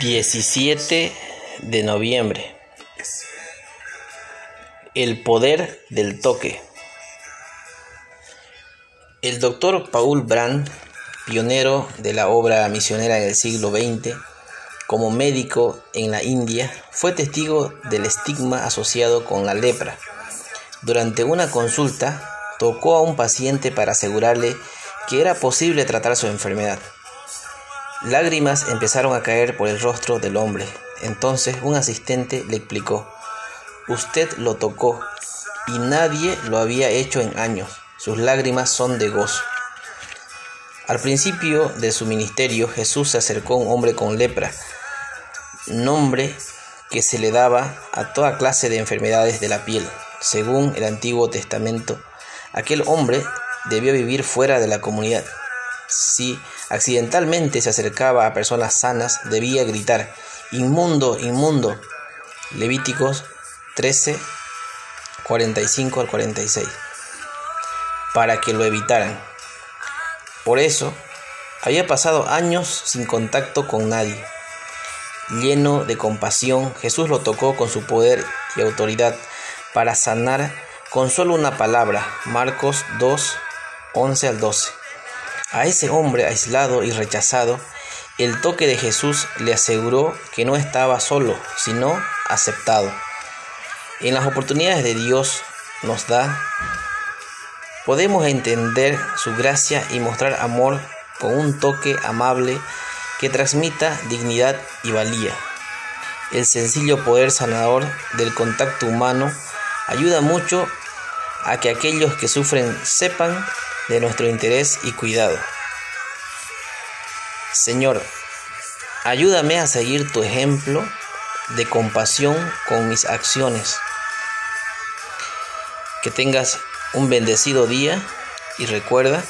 17 de noviembre. El poder del toque. El doctor Paul Brand, pionero de la obra misionera del siglo XX, como médico en la India, fue testigo del estigma asociado con la lepra. Durante una consulta, tocó a un paciente para asegurarle que era posible tratar su enfermedad. Lágrimas empezaron a caer por el rostro del hombre. Entonces un asistente le explicó, usted lo tocó y nadie lo había hecho en años. Sus lágrimas son de gozo. Al principio de su ministerio Jesús se acercó a un hombre con lepra, nombre que se le daba a toda clase de enfermedades de la piel. Según el Antiguo Testamento, aquel hombre debió vivir fuera de la comunidad. Si accidentalmente se acercaba a personas sanas, debía gritar, inmundo, inmundo. Levíticos 13, 45 al 46, para que lo evitaran. Por eso, había pasado años sin contacto con nadie. Lleno de compasión, Jesús lo tocó con su poder y autoridad para sanar con solo una palabra. Marcos 2, 11 al 12. A ese hombre aislado y rechazado, el toque de Jesús le aseguró que no estaba solo, sino aceptado. En las oportunidades de Dios nos da, podemos entender su gracia y mostrar amor con un toque amable que transmita dignidad y valía. El sencillo poder sanador del contacto humano ayuda mucho a que aquellos que sufren sepan de nuestro interés y cuidado. Señor, ayúdame a seguir tu ejemplo de compasión con mis acciones. Que tengas un bendecido día y recuerda,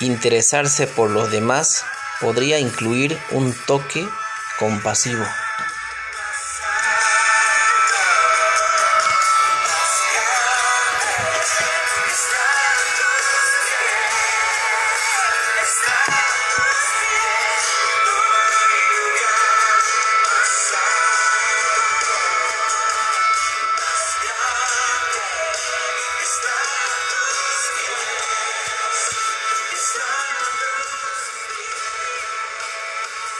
interesarse por los demás podría incluir un toque compasivo.